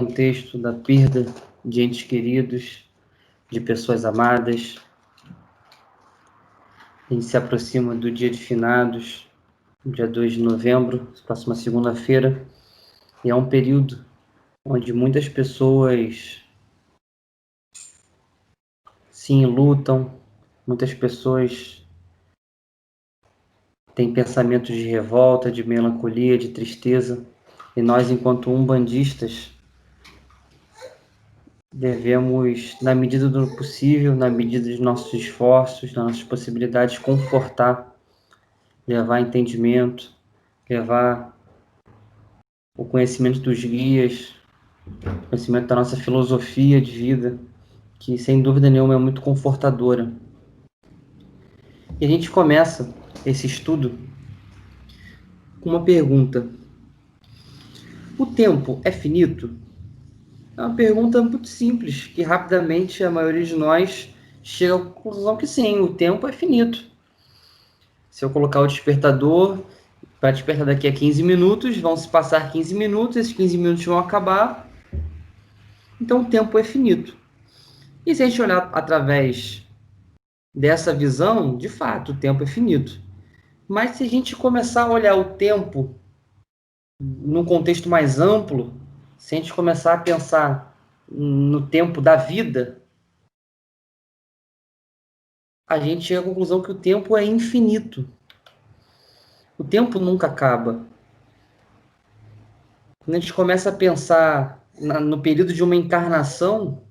contexto da perda de entes queridos, de pessoas amadas. A gente se aproxima do dia de finados, dia 2 de novembro, próxima segunda-feira, e é um período onde muitas pessoas sim lutam, muitas pessoas têm pensamentos de revolta, de melancolia, de tristeza, e nós, enquanto umbandistas, devemos, na medida do possível, na medida dos nossos esforços, das nossas possibilidades, confortar, levar entendimento, levar o conhecimento dos guias, conhecimento da nossa filosofia de vida, que sem dúvida nenhuma é muito confortadora. E a gente começa esse estudo com uma pergunta: O tempo é finito? É uma pergunta muito simples, que rapidamente a maioria de nós chega à conclusão que sim, o tempo é finito. Se eu colocar o despertador para despertar daqui a 15 minutos, vão se passar 15 minutos, esses 15 minutos vão acabar. Então o tempo é finito. E se a gente olhar através dessa visão, de fato, o tempo é finito. Mas se a gente começar a olhar o tempo num contexto mais amplo, se a gente começar a pensar no tempo da vida, a gente chega à conclusão que o tempo é infinito. O tempo nunca acaba. Quando a gente começa a pensar no período de uma encarnação,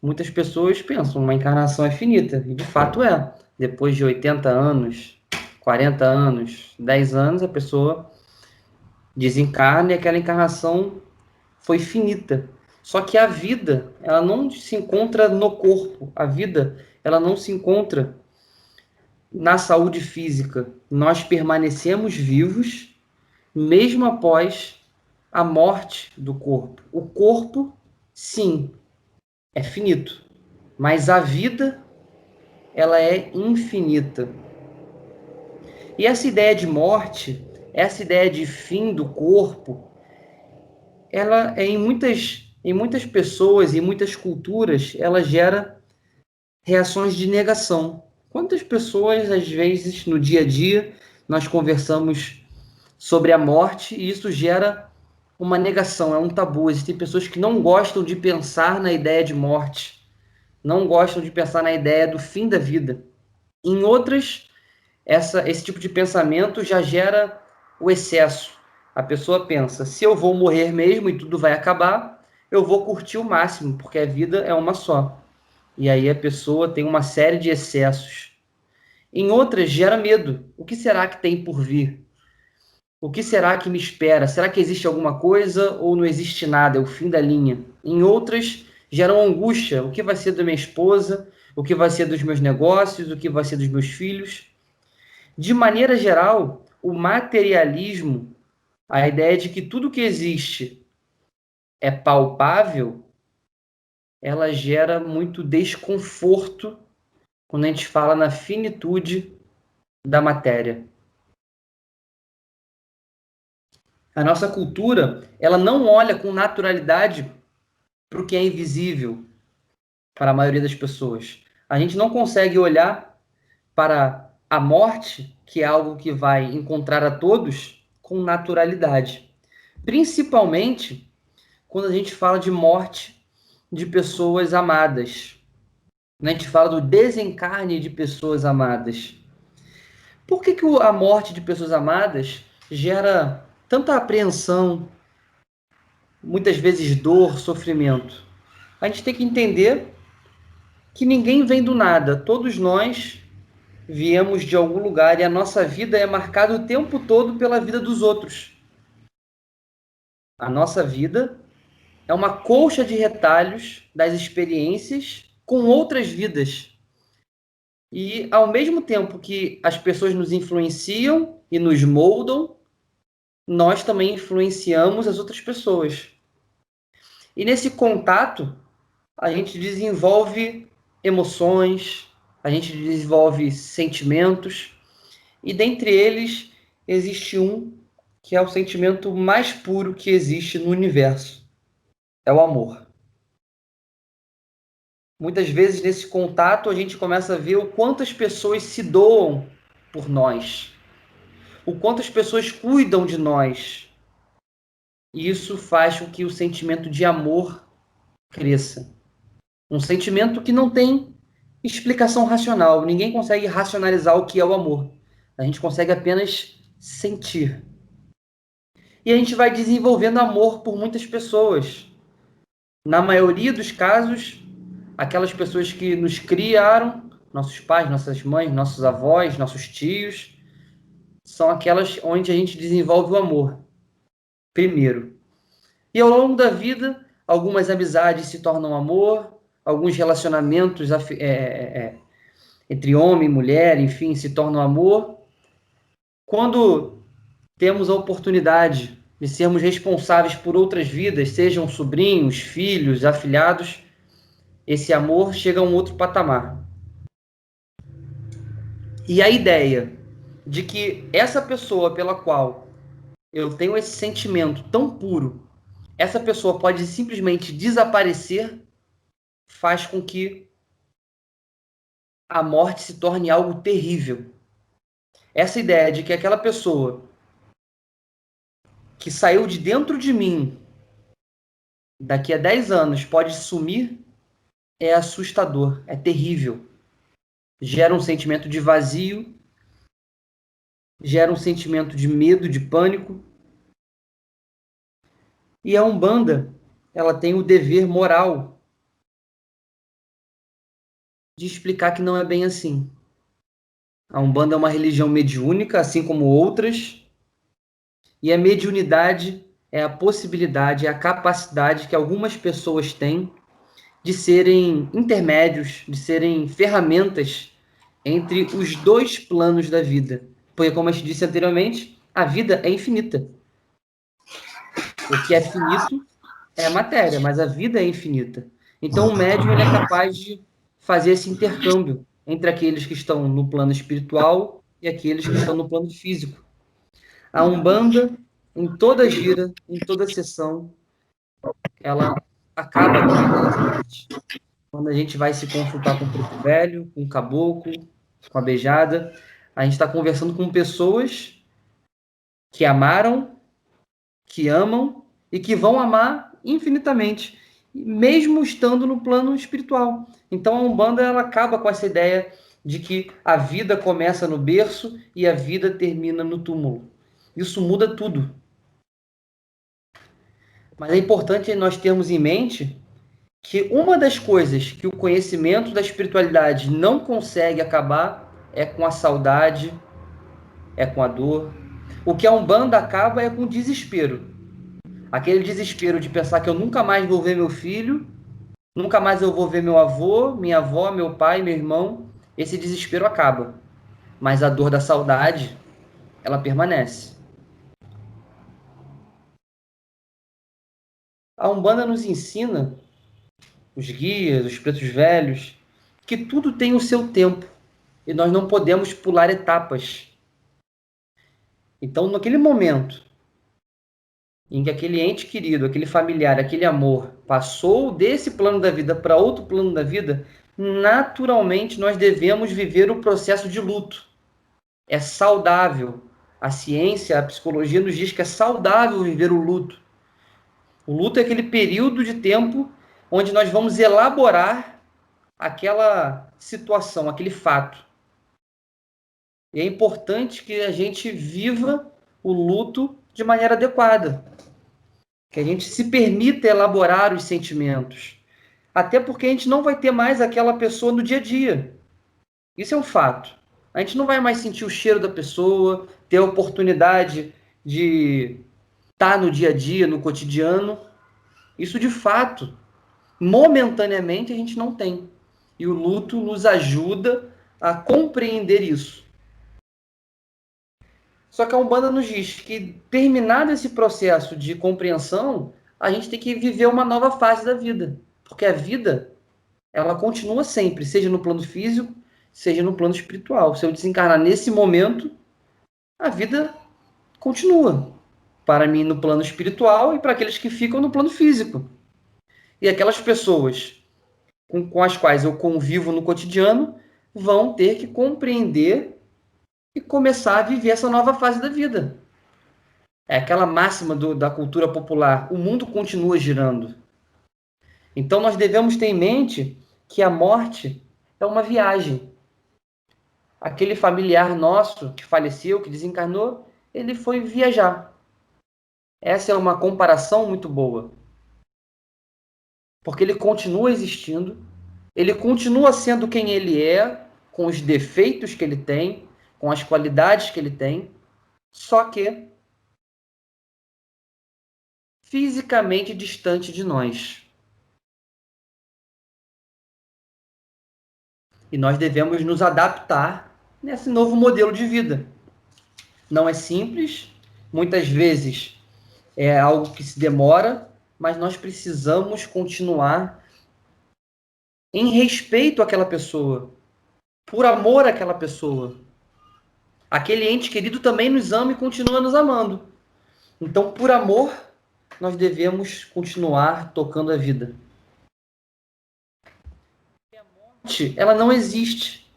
muitas pessoas pensam uma encarnação é finita, e de fato é. Depois de 80 anos, 40 anos, 10 anos, a pessoa desencarna e aquela encarnação foi finita. Só que a vida, ela não se encontra no corpo. A vida, ela não se encontra na saúde física. Nós permanecemos vivos mesmo após a morte do corpo. O corpo, sim, é finito, mas a vida ela é infinita. E essa ideia de morte, essa ideia de fim do corpo, ela é em muitas em muitas pessoas e muitas culturas, ela gera reações de negação. Quantas pessoas às vezes no dia a dia nós conversamos sobre a morte e isso gera uma negação, é um tabu. Existem pessoas que não gostam de pensar na ideia de morte, não gostam de pensar na ideia do fim da vida. Em outras, essa, esse tipo de pensamento já gera o excesso. A pessoa pensa: se eu vou morrer mesmo e tudo vai acabar, eu vou curtir o máximo, porque a vida é uma só. E aí a pessoa tem uma série de excessos. Em outras, gera medo. O que será que tem por vir? O que será que me espera? Será que existe alguma coisa ou não existe nada? É o fim da linha. Em outras, geram angústia. O que vai ser da minha esposa? O que vai ser dos meus negócios? O que vai ser dos meus filhos? De maneira geral, o materialismo a ideia de que tudo que existe é palpável, ela gera muito desconforto quando a gente fala na finitude da matéria. A nossa cultura, ela não olha com naturalidade para o que é invisível para a maioria das pessoas. A gente não consegue olhar para a morte, que é algo que vai encontrar a todos, com naturalidade. Principalmente quando a gente fala de morte de pessoas amadas. Quando a gente fala do desencarne de pessoas amadas. Por que, que a morte de pessoas amadas gera tanta apreensão, muitas vezes dor, sofrimento? A gente tem que entender que ninguém vem do nada. Todos nós viemos de algum lugar e a nossa vida é marcada o tempo todo pela vida dos outros. A nossa vida é uma colcha de retalhos das experiências com outras vidas. E ao mesmo tempo que as pessoas nos influenciam e nos moldam, nós também influenciamos as outras pessoas. E nesse contato, a gente desenvolve emoções, a gente desenvolve sentimentos, e dentre eles existe um que é o sentimento mais puro que existe no universo, é o amor. Muitas vezes nesse contato a gente começa a ver o quanto as pessoas se doam por nós, o quanto as pessoas cuidam de nós. E isso faz com que o sentimento de amor cresça. Um sentimento que não tem explicação racional. Ninguém consegue racionalizar o que é o amor. A gente consegue apenas sentir. E a gente vai desenvolvendo amor por muitas pessoas. Na maioria dos casos, aquelas pessoas que nos criaram, nossos pais, nossas mães, nossos avós, nossos tios, são aquelas onde a gente desenvolve o amor. Primeiro. E ao longo da vida, algumas amizades se tornam amor, alguns relacionamentos é, é, é, entre homem e mulher, enfim, se tornam amor. Quando temos a oportunidade de sermos responsáveis por outras vidas, sejam sobrinhos, filhos, afilhados, esse amor chega a um outro patamar. E a ideia de que essa pessoa pela qual eu tenho esse sentimento tão puro, essa pessoa pode simplesmente desaparecer, faz com que a morte se torne algo terrível. Essa ideia de que aquela pessoa que saiu de dentro de mim daqui a 10 anos pode sumir é assustador, é terrível. Gera um sentimento de vazio, gera um sentimento de medo, de pânico. E a Umbanda, ela tem o dever moral de explicar que não é bem assim. A Umbanda é uma religião mediúnica, assim como outras, e a mediunidade é a possibilidade, é a capacidade que algumas pessoas têm de serem intermédios, de serem ferramentas entre os dois planos da vida. Porque, como a gente disse anteriormente, a vida é infinita. O que é finito é a matéria, mas a vida é infinita. Então, o médium ele é capaz de fazer esse intercâmbio entre aqueles que estão no plano espiritual e aqueles que estão no plano físico. A Umbanda, em toda gira, em toda sessão, ela acaba quando a gente vai se consultar com o preto velho, com o caboclo, com a beijada, a gente está conversando com pessoas que amaram, que amam e que vão amar infinitamente, mesmo estando no plano espiritual. Então a Umbanda ela acaba com essa ideia de que a vida começa no berço e a vida termina no túmulo. Isso muda tudo. Mas é importante nós termos em mente que uma das coisas que o conhecimento da espiritualidade não consegue acabar é com a saudade, é com a dor. O que a Umbanda acaba é com o desespero. Aquele desespero de pensar que eu nunca mais vou ver meu filho, nunca mais eu vou ver meu avô, minha avó, meu pai, meu irmão. Esse desespero acaba. Mas a dor da saudade, ela permanece. A Umbanda nos ensina, os guias, os pretos velhos, que tudo tem o seu tempo e nós não podemos pular etapas. Então, naquele momento em que aquele ente querido, aquele familiar, aquele amor passou desse plano da vida para outro plano da vida, naturalmente nós devemos viver o processo de luto. É saudável. A ciência, a psicologia nos diz que é saudável viver o luto. O luto é aquele período de tempo onde nós vamos elaborar aquela situação, aquele fato. E é importante que a gente viva o luto de maneira adequada. Que a gente se permita elaborar os sentimentos. Até porque a gente não vai ter mais aquela pessoa no dia a dia. Isso é um fato. A gente não vai mais sentir o cheiro da pessoa, ter a oportunidade de está no dia a dia, no cotidiano. Isso de fato, momentaneamente, a gente não tem. E o luto nos ajuda a compreender isso. Só que a Umbanda nos diz que, terminado esse processo de compreensão, a gente tem que viver uma nova fase da vida. Porque a vida, ela continua sempre, seja no plano físico, seja no plano espiritual. Se eu desencarnar nesse momento, a vida continua para mim no plano espiritual e para aqueles que ficam no plano físico. E aquelas pessoas com, com as quais eu convivo no cotidiano vão ter que compreender e começar a viver essa nova fase da vida. É aquela máxima do, da cultura popular: o mundo continua girando. Então nós devemos ter em mente que a morte é uma viagem. Aquele familiar nosso que faleceu, que desencarnou, ele foi viajar. Essa é uma comparação muito boa. Porque ele continua existindo, ele continua sendo quem ele é, com os defeitos que ele tem, com as qualidades que ele tem, só que fisicamente distante de nós. E nós devemos nos adaptar nesse novo modelo de vida. Não é simples, muitas vezes é algo que se demora, mas nós precisamos continuar em respeito àquela pessoa, por amor àquela pessoa. Aquele ente querido também nos ama e continua nos amando. Então, por amor, nós devemos continuar tocando a vida. A morte, ela não existe.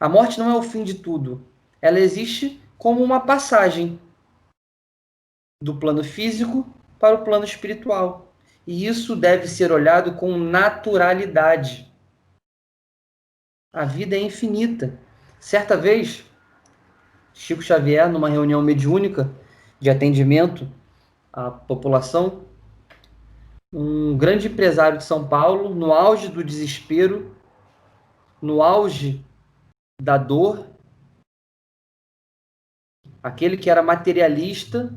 A morte não é o fim de tudo. Ela existe como uma passagem do plano físico para o plano espiritual. E isso deve ser olhado com naturalidade. A vida é infinita. Certa vez, Chico Xavier, numa reunião mediúnica de atendimento à população, um grande empresário de São Paulo, no auge do desespero, no auge da dor, aquele que era materialista,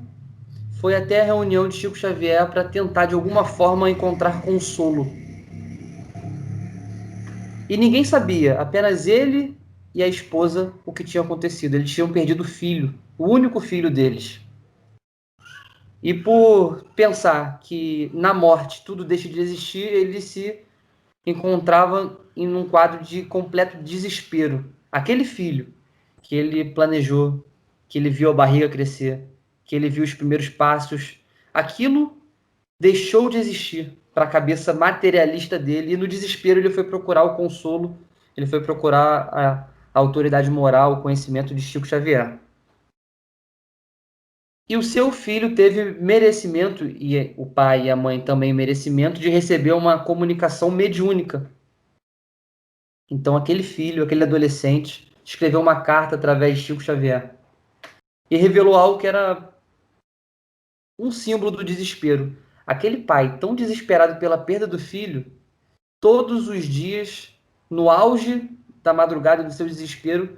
foi até a reunião de Chico Xavier para tentar de alguma forma encontrar consolo. E ninguém sabia, apenas ele e a esposa, o que tinha acontecido. Eles tinham perdido o filho, o único filho deles. E por pensar que na morte tudo deixa de existir, ele se encontrava em um quadro de completo desespero. Aquele filho que ele planejou, que ele viu a barriga crescer, que ele viu os primeiros passos, aquilo deixou de existir para a cabeça materialista dele e no desespero ele foi procurar o consolo, ele foi procurar a, autoridade moral, o conhecimento de Chico Xavier. E o seu filho teve merecimento, e o pai e a mãe também merecimento, de receber uma comunicação mediúnica. Então, aquele filho, aquele adolescente, escreveu uma carta através de Chico Xavier e revelou algo que era um símbolo do desespero. Aquele pai, tão desesperado pela perda do filho, todos os dias, no auge da madrugada do seu desespero,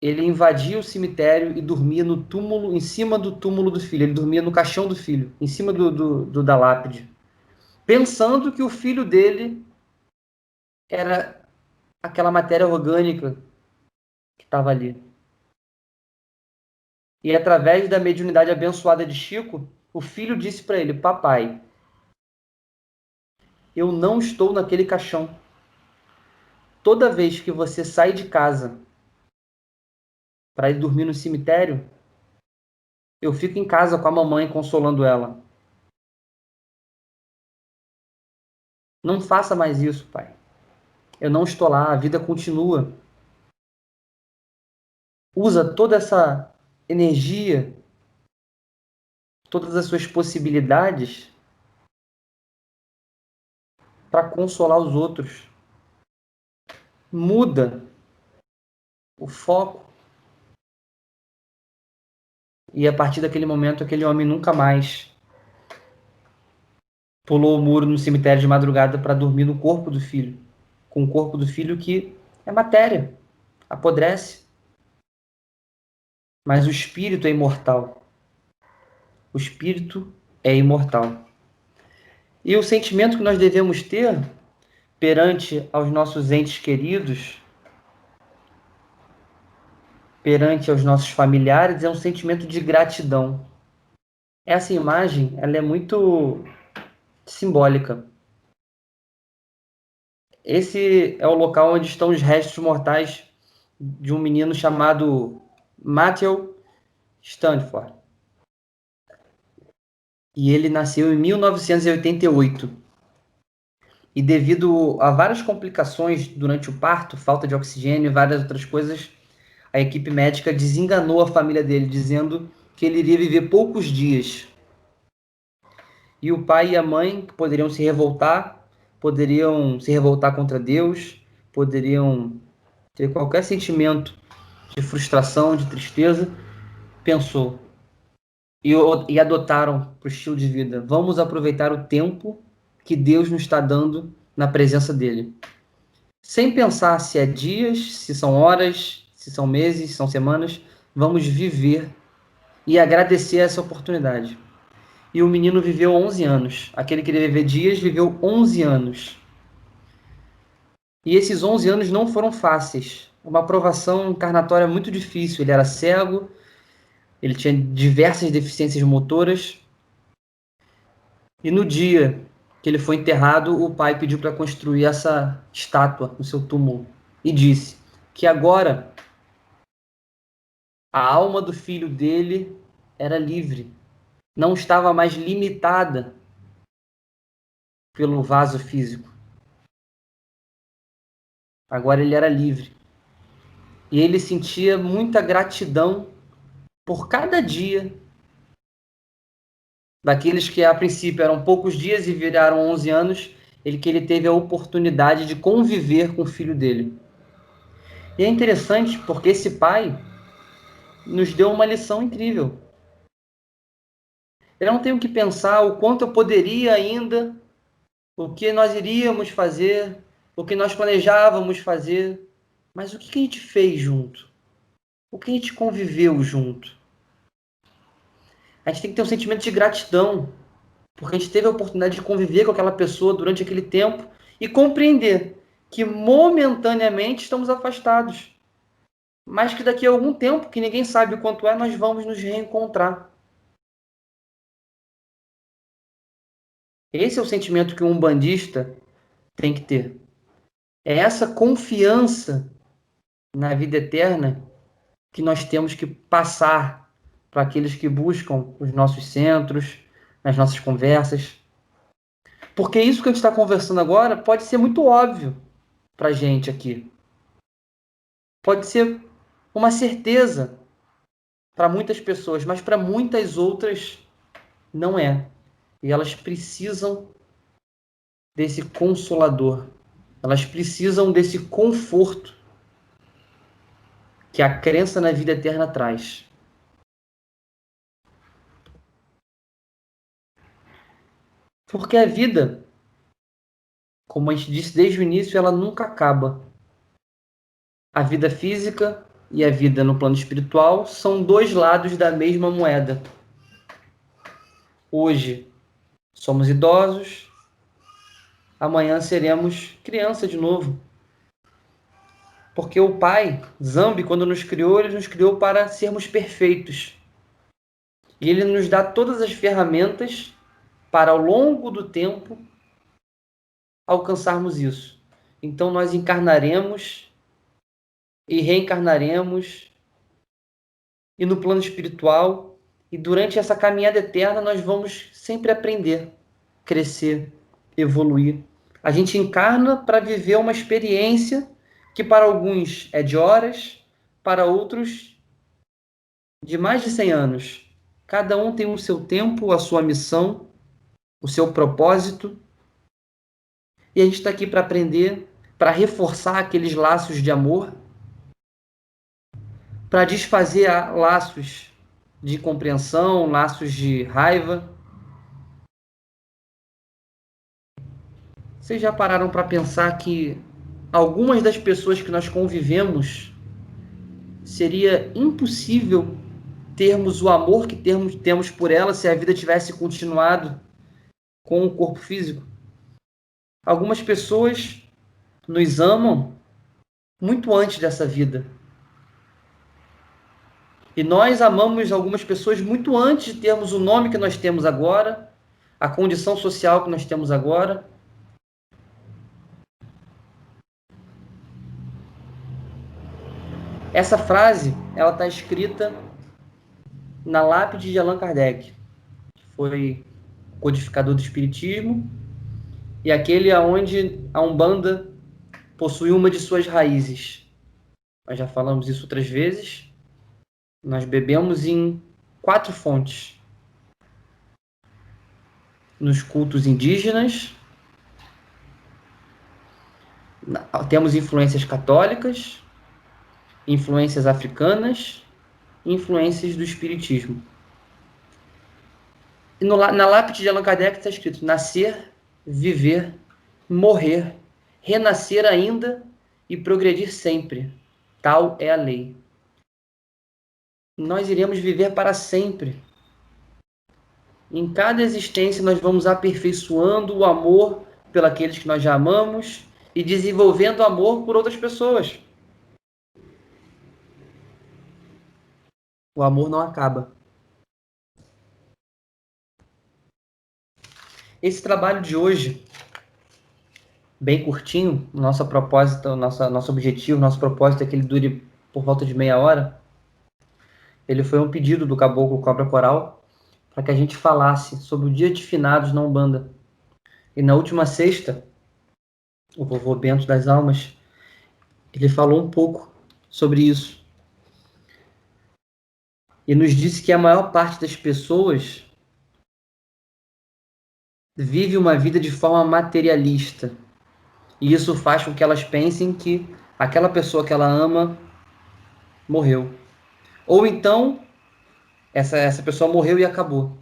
ele invadia o cemitério e dormia no túmulo, em cima do túmulo do filho. Ele dormia no caixão do filho, em cima do, do, do da lápide, pensando que o filho dele era aquela matéria orgânica que estava ali. E através da mediunidade abençoada de Chico, o filho disse para ele: Papai, eu não estou naquele caixão. Toda vez que você sai de casa para ir dormir no cemitério, eu fico em casa com a mamãe consolando ela. Não faça mais isso, pai. Eu não estou lá, a vida continua. Usa toda essa energia, todas as suas possibilidades para consolar os outros. Muda o foco. E a partir daquele momento, aquele homem nunca mais pulou o muro no cemitério de madrugada para dormir no corpo do filho, com o corpo do filho que é matéria, apodrece. Mas o espírito é imortal. O espírito é imortal. E o sentimento que nós devemos ter perante aos nossos entes queridos, perante aos nossos familiares, é um sentimento de gratidão. Essa imagem, ela é muito simbólica. Esse é o local onde estão os restos mortais de um menino chamado Matthew Stanford. e ele nasceu em 1988. E devido a várias complicações durante o parto, falta de oxigênio e várias outras coisas, a equipe médica desenganou a família dele, dizendo que ele iria viver poucos dias. E o pai e a mãe poderiam se revoltar, poderiam se revoltar contra Deus, poderiam ter qualquer sentimento de frustração, de tristeza, pensou e, e adotaram para o estilo de vida. Vamos aproveitar o tempo que Deus nos está dando na presença dele. Sem pensar se é dias, se são horas, se são meses, se são semanas, vamos viver e agradecer essa oportunidade. E o menino viveu 11 anos. Aquele que queria viver dias viveu 11 anos. E esses 11 anos não foram fáceis. Uma aprovação encarnatória muito difícil. Ele era cego, ele tinha diversas deficiências motoras. E no dia que ele foi enterrado, o pai pediu para construir essa estátua no seu túmulo e disse que agora a alma do filho dele era livre, não estava mais limitada pelo vaso físico. Agora ele era livre. E ele sentia muita gratidão por cada dia daqueles que a princípio eram poucos dias e viraram 11 anos, ele que ele teve a oportunidade de conviver com o filho dele. E é interessante porque esse pai nos deu uma lição incrível. Eu não tenho que pensar o quanto eu poderia ainda, o que nós iríamos fazer, o que nós planejávamos fazer, mas o que a gente fez junto? O que a gente conviveu junto? A gente tem que ter um sentimento de gratidão, porque a gente teve a oportunidade de conviver com aquela pessoa durante aquele tempo e compreender que momentaneamente estamos afastados, mas que daqui a algum tempo, que ninguém sabe o quanto é, nós vamos nos reencontrar. Esse é o sentimento que um bandista tem que ter. É essa confiança na vida eterna que nós temos que passar para aqueles que buscam os nossos centros, nas nossas conversas. Porque isso que a gente está conversando agora pode ser muito óbvio para a gente aqui. Pode ser uma certeza para muitas pessoas, mas para muitas outras não é. E elas precisam desse consolador. Elas precisam desse conforto que a crença na vida eterna traz. Porque a vida, como a gente disse desde o início, ela nunca acaba. A vida física e a vida no plano espiritual são dois lados da mesma moeda. Hoje somos idosos, amanhã seremos criança de novo. Porque o Pai, Zambi, quando nos criou, ele nos criou para sermos perfeitos. E ele nos dá todas as ferramentas para ao longo do tempo alcançarmos isso. Então nós encarnaremos e reencarnaremos e no plano espiritual e durante essa caminhada eterna nós vamos sempre aprender, crescer, evoluir. A gente encarna para viver uma experiência que para alguns é de horas, para outros de mais de 100 anos. Cada um tem o seu tempo, a sua missão o seu propósito. E a gente está aqui para aprender, para reforçar aqueles laços de amor, para desfazer laços de compreensão, laços de raiva. Vocês já pararam para pensar que algumas das pessoas que nós convivemos seria impossível termos o amor que temos, temos por elas se a vida tivesse continuado com o corpo físico. Algumas pessoas nos amam muito antes dessa vida. E nós amamos algumas pessoas muito antes de termos o nome que nós temos agora, a condição social que nós temos agora. Essa frase, ela está escrita na lápide de Allan Kardec, que foi codificador do espiritismo, e aquele aonde a Umbanda possui uma de suas raízes. Nós já falamos isso outras vezes. Nós bebemos em quatro fontes: nos cultos indígenas, temos influências católicas, influências africanas, influências do espiritismo. No, na lápide de Allan Kardec está escrito: nascer, viver, morrer, renascer ainda e progredir sempre. Tal é a lei. Nós iremos viver para sempre. Em cada existência, nós vamos aperfeiçoando o amor pelos que nós já amamos e desenvolvendo amor por outras pessoas. O amor não acaba. Esse trabalho de hoje, bem curtinho, nosso propósito, nosso, nosso objetivo, nosso propósito é que ele dure por volta de meia hora. Ele foi um pedido do Caboclo Cobra Coral para que a gente falasse sobre o dia de finados na Umbanda. E na última sexta, o vovô Bento das Almas, ele falou um pouco sobre isso. E nos disse que a maior parte das pessoas vive uma vida de forma materialista. E isso faz com que elas pensem que aquela pessoa que ela ama morreu. Ou então, essa, essa pessoa morreu e acabou.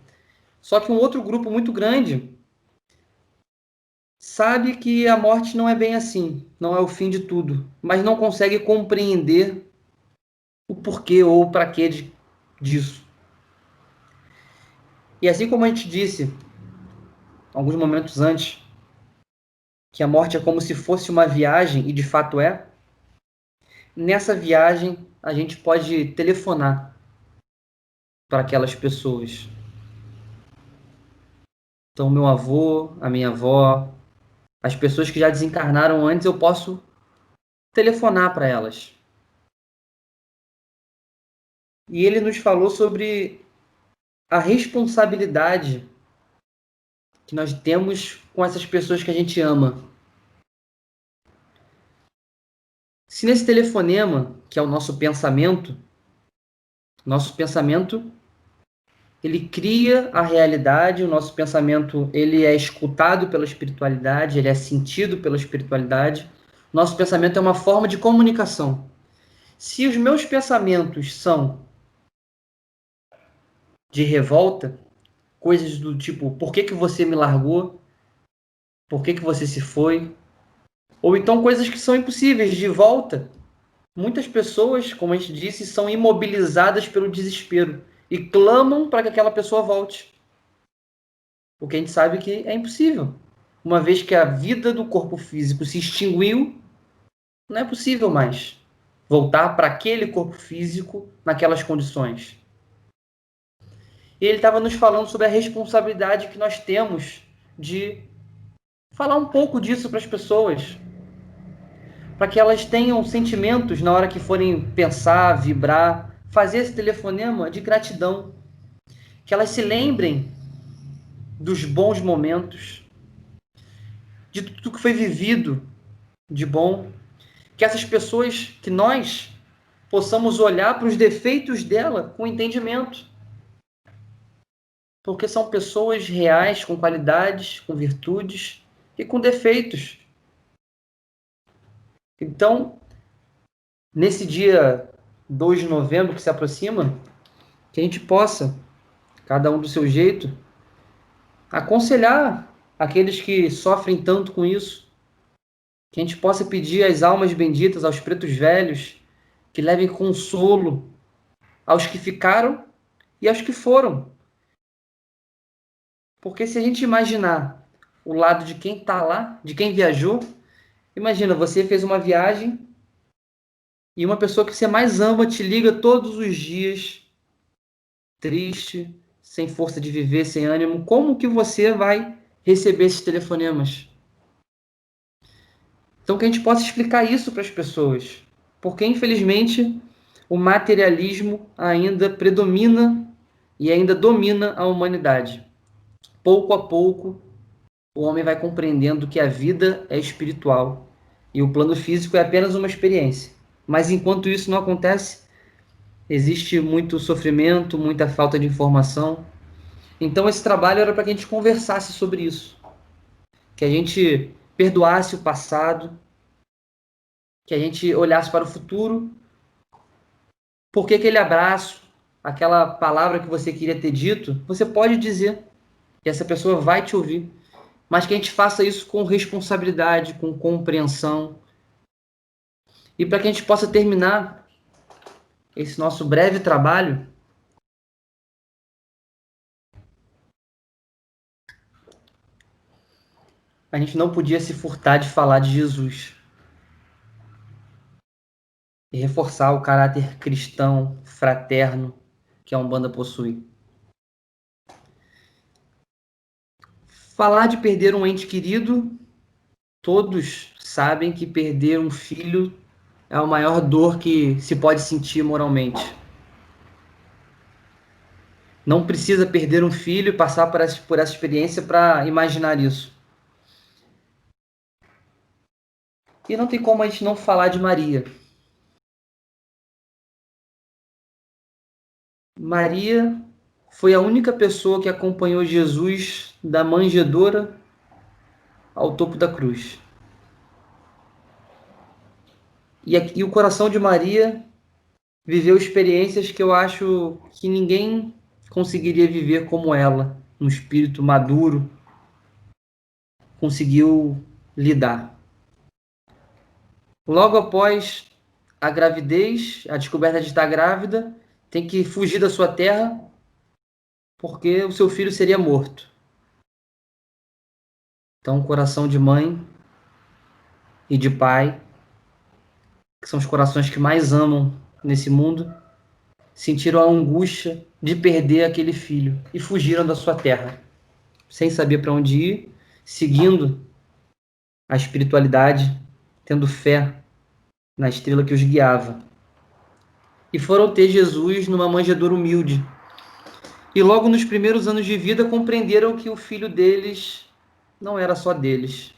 Só que um outro grupo muito grande sabe que a morte não é bem assim, não é o fim de tudo, mas não consegue compreender o porquê ou para que disso. E assim como a gente disse alguns momentos antes que a morte é como se fosse uma viagem e de fato é, nessa viagem a gente pode telefonar para aquelas pessoas. Então, meu avô, a minha avó, as pessoas que já desencarnaram antes, eu posso telefonar para elas. E ele nos falou sobre a responsabilidade que nós temos com essas pessoas que a gente ama. Se nesse telefonema, que é o nosso pensamento, nosso pensamento ele cria a realidade, o nosso pensamento ele é escutado pela espiritualidade, ele é sentido pela espiritualidade. Nosso pensamento é uma forma de comunicação. Se os meus pensamentos são de revolta, coisas do tipo, por que, que você me largou? Por que, que você se foi? Ou então coisas que são impossíveis de volta. Muitas pessoas, como a gente disse, são imobilizadas pelo desespero e clamam para que aquela pessoa volte. Porque a gente sabe que é impossível. Uma vez que a vida do corpo físico se extinguiu, não é possível mais voltar para aquele corpo físico naquelas condições. E ele estava nos falando sobre a responsabilidade que nós temos de falar um pouco disso para as pessoas, para que elas tenham sentimentos na hora que forem pensar, vibrar, fazer esse telefonema de gratidão. Que elas se lembrem dos bons momentos, de tudo que foi vivido de bom. Que essas pessoas, que nós possamos olhar para os defeitos dela com entendimento. Porque são pessoas reais, com qualidades, com virtudes e com defeitos. Então, nesse dia 2 de novembro que se aproxima, que a gente possa, cada um do seu jeito, aconselhar aqueles que sofrem tanto com isso, que a gente possa pedir às almas benditas, aos pretos velhos, que levem consolo aos que ficaram e aos que foram. Porque se a gente imaginar o lado de quem está lá, de quem viajou, imagina, você fez uma viagem e uma pessoa que você mais ama te liga todos os dias, triste, sem força de viver, sem ânimo, como que você vai receber esses telefonemas? Então que a gente possa explicar isso para as pessoas, porque infelizmente o materialismo ainda predomina e ainda domina a humanidade. Pouco a pouco, o homem vai compreendendo que a vida é espiritual e o plano físico é apenas uma experiência. Mas enquanto isso não acontece, existe muito sofrimento, muita falta de informação. Então esse trabalho era para que a gente conversasse sobre isso, que a gente perdoasse o passado, que a gente olhasse para o futuro. Porque aquele abraço, aquela palavra que você queria ter dito, você pode dizer, e essa pessoa vai te ouvir mas que a gente faça isso com responsabilidade, com compreensão. E para que a gente possa terminar esse nosso breve trabalho, a gente não podia se furtar de falar de Jesus e reforçar o caráter cristão, fraterno que a Umbanda possui. Falar de perder um ente querido, todos sabem que perder um filho é a maior dor que se pode sentir moralmente. Não precisa perder um filho e passar por essa, por essa experiência para imaginar isso. E não tem como a gente não falar de Maria. Maria foi a única pessoa que acompanhou Jesus da manjedoura ao topo da cruz. E, aqui, o coração de Maria viveu experiências que eu acho que ninguém conseguiria viver como ela, um espírito maduro, conseguiu lidar. Logo após a gravidez, a descoberta de estar grávida, tem que fugir da sua terra porque o seu filho seria morto. Então, coração de mãe e de pai, que são os corações que mais amam nesse mundo, sentiram a angústia de perder aquele filho e fugiram da sua terra, sem saber para onde ir, seguindo a espiritualidade, tendo fé na estrela que os guiava. E foram ter Jesus numa manjedoura humilde, e logo nos primeiros anos de vida compreenderam que o filho deles não era só deles.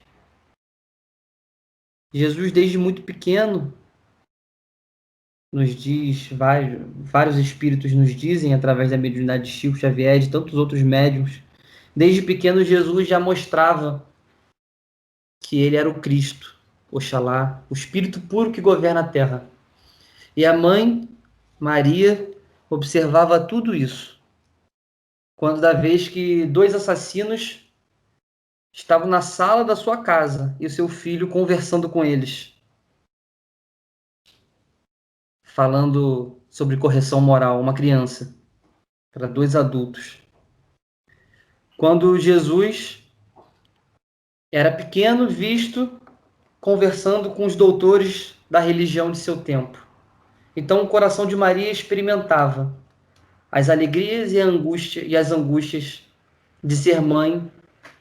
Jesus, desde muito pequeno, nos diz, vários, vários espíritos nos dizem, através da mediunidade de Chico Xavier e de tantos outros médiums, desde pequeno Jesus já mostrava que ele era o Cristo, Oxalá, o Espírito puro que governa a terra. E a mãe, Maria, observava tudo isso quando da vez que dois assassinos estavam na sala da sua casa e o seu filho conversando com eles, falando sobre correção moral, uma criança para dois adultos. Quando Jesus era pequeno, visto conversando com os doutores da religião de seu tempo. Então o coração de Maria experimentava as alegrias e, angústia, e as angústias de ser mãe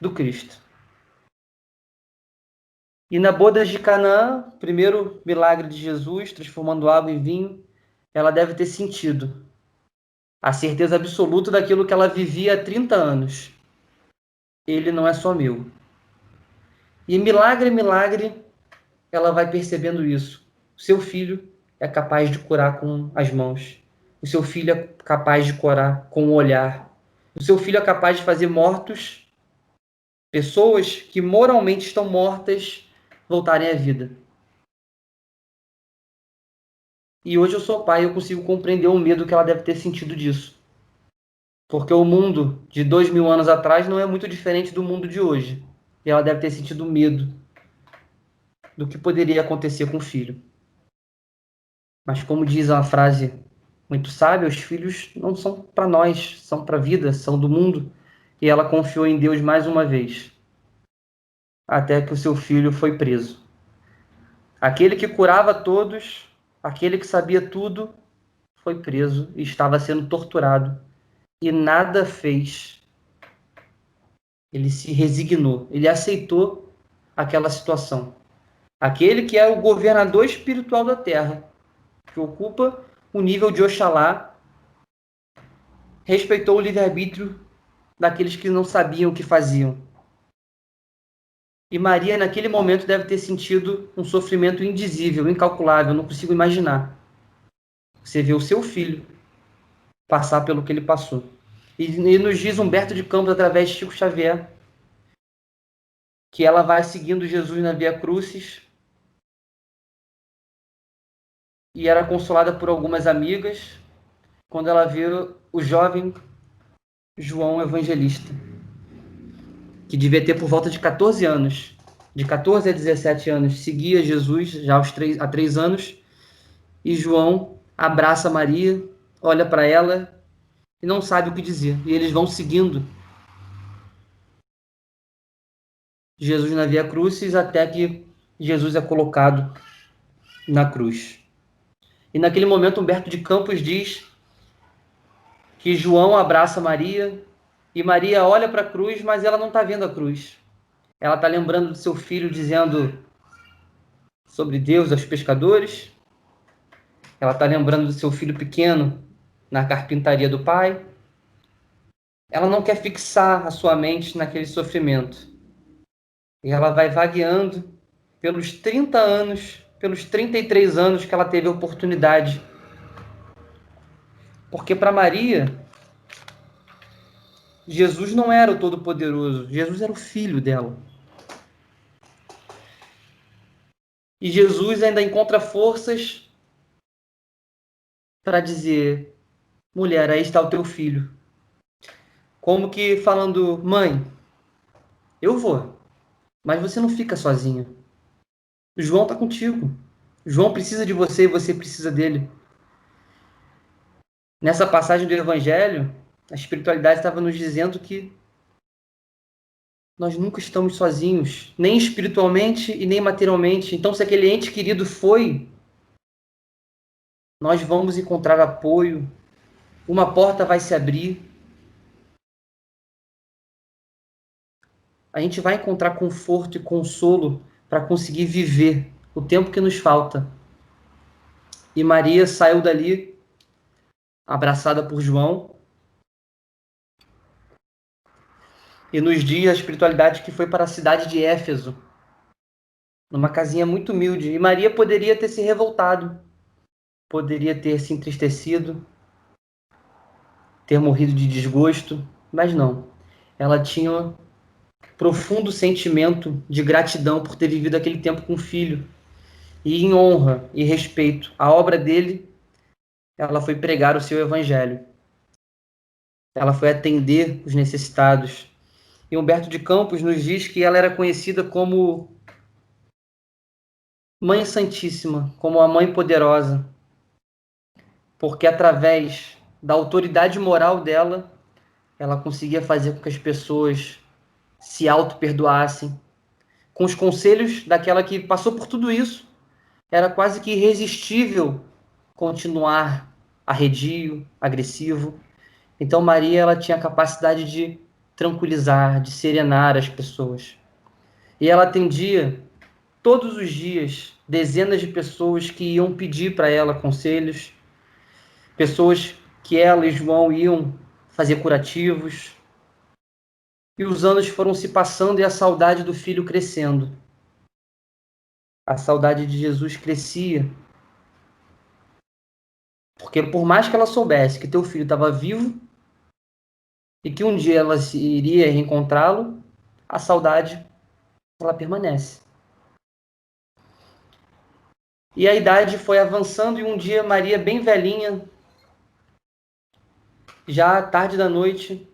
do Cristo. E na boda de Canaã, primeiro milagre de Jesus, transformando água em vinho, ela deve ter sentido a certeza absoluta daquilo que ela vivia há 30 anos. Ele não é só meu. E milagre, milagre, ela vai percebendo isso. O seu filho é capaz de curar com as mãos. O seu filho é capaz de curar com o olhar. O seu filho é capaz de fazer mortos, pessoas que moralmente estão mortas, voltarem à vida. E hoje eu sou pai e eu consigo compreender o medo que ela deve ter sentido disso. Porque o mundo de dois mil anos atrás não é muito diferente do mundo de hoje. E ela deve ter sentido medo do que poderia acontecer com o filho. Mas como diz a frase muito sábia, os filhos não são para nós, são para a vida, são do mundo. E ela confiou em Deus mais uma vez, até que o seu filho foi preso. Aquele que curava todos, aquele que sabia tudo, foi preso e estava sendo torturado e nada fez. Ele se resignou, ele aceitou aquela situação. Aquele que é o governador espiritual da terra, que ocupa o nível de Oxalá respeitou o livre-arbítrio daqueles que não sabiam o que faziam. E Maria, naquele momento, deve ter sentido um sofrimento indizível, incalculável, não consigo imaginar. Você vê o seu filho passar pelo que ele passou. E, e nos diz Humberto de Campos, através de Chico Xavier, que ela vai seguindo Jesus na Via Crucis e era consolada por algumas amigas quando ela vê o jovem João Evangelista, que devia ter por volta de 14 anos, de 14 a 17 anos, seguia Jesus já aos há três anos, e João abraça Maria, olha para ela e não sabe o que dizer. E eles vão seguindo Jesus na Via Crucis até que Jesus é colocado na cruz. E naquele momento Humberto de Campos diz que João abraça Maria e Maria olha para a cruz, mas ela não está vendo a cruz. Ela está lembrando do seu filho dizendo sobre Deus aos pescadores. Ela está lembrando do seu filho pequeno na carpintaria do pai. Ela não quer fixar a sua mente naquele sofrimento. E ela vai vagueando pelos 30 anos, pelos 33 anos que ela teve a oportunidade. Porque para Maria, Jesus não era o Todo-Poderoso, Jesus era o filho dela. E Jesus ainda encontra forças para dizer: mulher, aí está o teu filho. Como que falando, mãe, eu vou, mas você não fica sozinho. João está contigo. João precisa de você e você precisa dele. Nessa passagem do Evangelho, a espiritualidade estava nos dizendo que nós nunca estamos sozinhos, nem espiritualmente e nem materialmente. Então, se aquele ente querido foi, nós vamos encontrar apoio, uma porta vai se abrir. A gente vai encontrar conforto e consolo para conseguir viver o tempo que nos falta. E Maria saiu dali abraçada por João. E nos dias a espiritualidade que foi para a cidade de Éfeso, numa casinha muito humilde. E Maria poderia ter se revoltado, poderia ter se entristecido, ter morrido de desgosto, mas não. Ela tinha profundo sentimento de gratidão por ter vivido aquele tempo com o filho. E em honra e respeito à obra dele, ela foi pregar o seu evangelho. Ela foi atender os necessitados. E Humberto de Campos nos diz que ela era conhecida como Mãe Santíssima, como a Mãe Poderosa, porque através da autoridade moral dela, ela conseguia fazer com que as pessoas se auto-perdoassem. Com os conselhos daquela que passou por tudo isso, era quase que irresistível continuar arredio, agressivo. Então Maria ela tinha a capacidade de tranquilizar, de serenar as pessoas. E ela atendia todos os dias dezenas de pessoas que iam pedir para ela conselhos, pessoas que ela e João iam fazer curativos. E os anos foram se passando e a saudade do filho crescendo. A saudade de Jesus crescia. Porque por mais que ela soubesse que teu filho estava vivo e que um dia ela iria reencontrá-lo, a saudade ela permanece. E a idade foi avançando e um dia Maria, bem velhinha, já tarde da noite,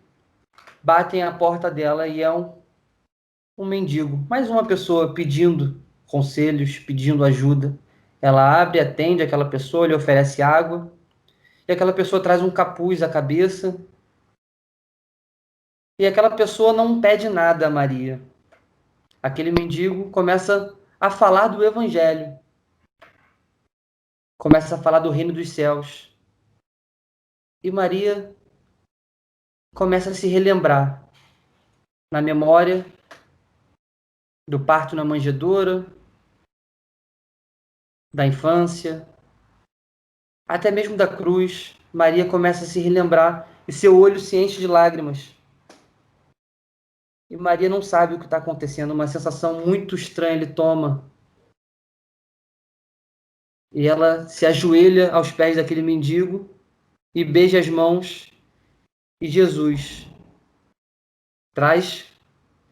batem a porta dela e é um, um mendigo, mais uma pessoa pedindo conselhos, pedindo ajuda. Ela abre, atende aquela pessoa, lhe oferece água, e aquela pessoa traz um capuz à cabeça. E aquela pessoa não pede nada a Maria. Aquele mendigo começa a falar do evangelho. Começa a falar do reino dos céus. E Maria começa a se relembrar na memória do parto na manjedoura, da infância, até mesmo da cruz. Maria começa a se relembrar e seu olho se enche de lágrimas. E Maria não sabe o que está acontecendo, uma sensação muito estranha lhe toma. E ela se ajoelha aos pés daquele mendigo e beija as mãos. E Jesus traz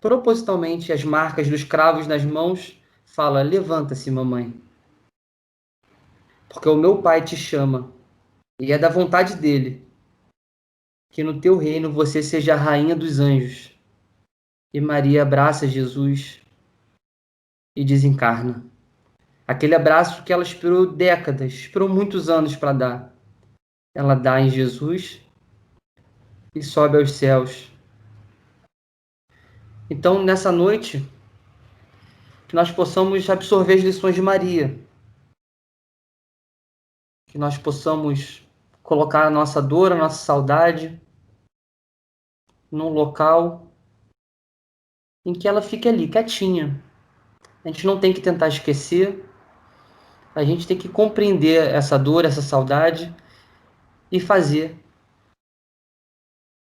propositalmente as marcas dos cravos nas mãos, fala: Levanta-se, mamãe. Porque o meu pai te chama, e é da vontade dele que no teu reino você seja a rainha dos anjos. E Maria abraça Jesus e desencarna. Aquele abraço que ela esperou décadas, esperou muitos anos para dar. Ela dá em Jesus e sobe aos céus então, nessa noite, que nós possamos absorver as lições de Maria, que nós possamos colocar a nossa dor, a nossa saudade num local em que ela fique ali, quietinha. A gente não tem que tentar esquecer, a gente tem que compreender essa dor, essa saudade e fazer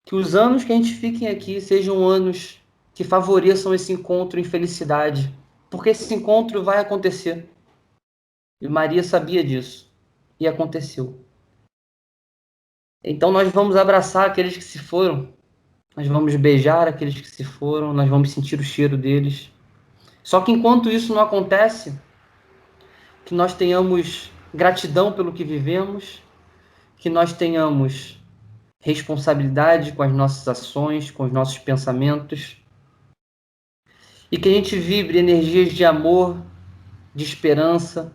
que os anos que a gente fique aqui sejam anos que favoreçam esse encontro em felicidade, porque esse encontro vai acontecer. E Maria sabia disso, e aconteceu. Então nós vamos abraçar aqueles que se foram, nós vamos beijar aqueles que se foram, nós vamos sentir o cheiro deles. Só que enquanto isso não acontece, que nós tenhamos gratidão pelo que vivemos, que nós tenhamos responsabilidade com as nossas ações, com os nossos pensamentos, e que a gente vibre energias de amor, de esperança,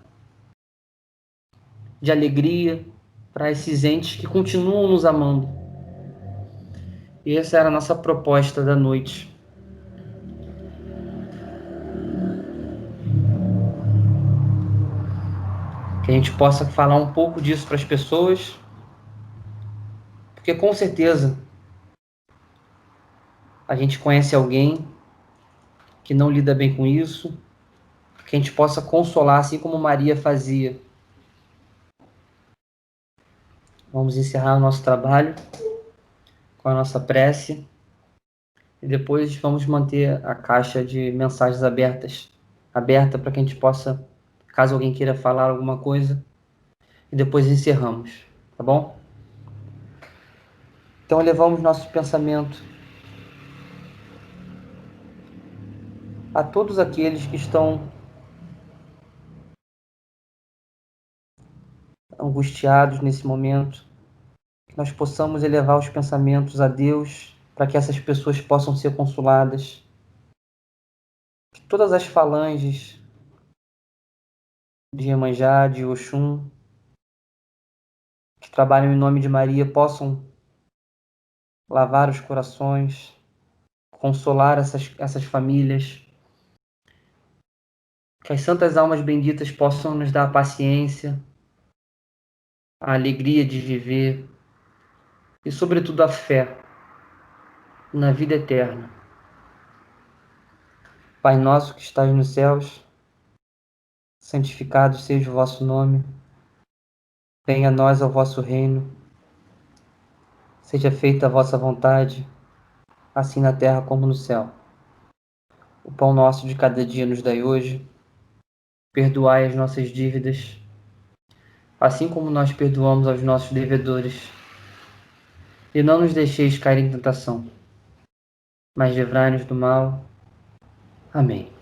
de alegria para esses entes que continuam nos amando. E essa era a nossa proposta da noite. Que a gente possa falar um pouco disso para as pessoas, porque com certeza a gente conhece alguém que não lida bem com isso, que a gente possa consolar, assim como Maria fazia. Vamos encerrar o nosso trabalho com a nossa prece e depois vamos manter a caixa de mensagens abertas, aberta para que a gente possa, caso alguém queira falar alguma coisa, e depois encerramos, tá bom? Então levamos nosso pensamento a todos aqueles que estão angustiados nesse momento, que nós possamos elevar os pensamentos a Deus para que essas pessoas possam ser consoladas. Que todas as falanges de Iemanjá, de Oxum, que trabalham em nome de Maria, possam lavar os corações, consolar essas, essas famílias, que as santas almas benditas possam nos dar paciência, a alegria de viver e, sobretudo, a fé na vida eterna. Pai nosso que estás nos céus, santificado seja o vosso nome, venha a nós o vosso reino, seja feita a vossa vontade, assim na terra como no céu. O pão nosso de cada dia nos dai hoje perdoai as nossas dívidas, assim como nós perdoamos aos nossos devedores. E não nos deixeis cair em tentação, mas livrai-nos do mal. Amém.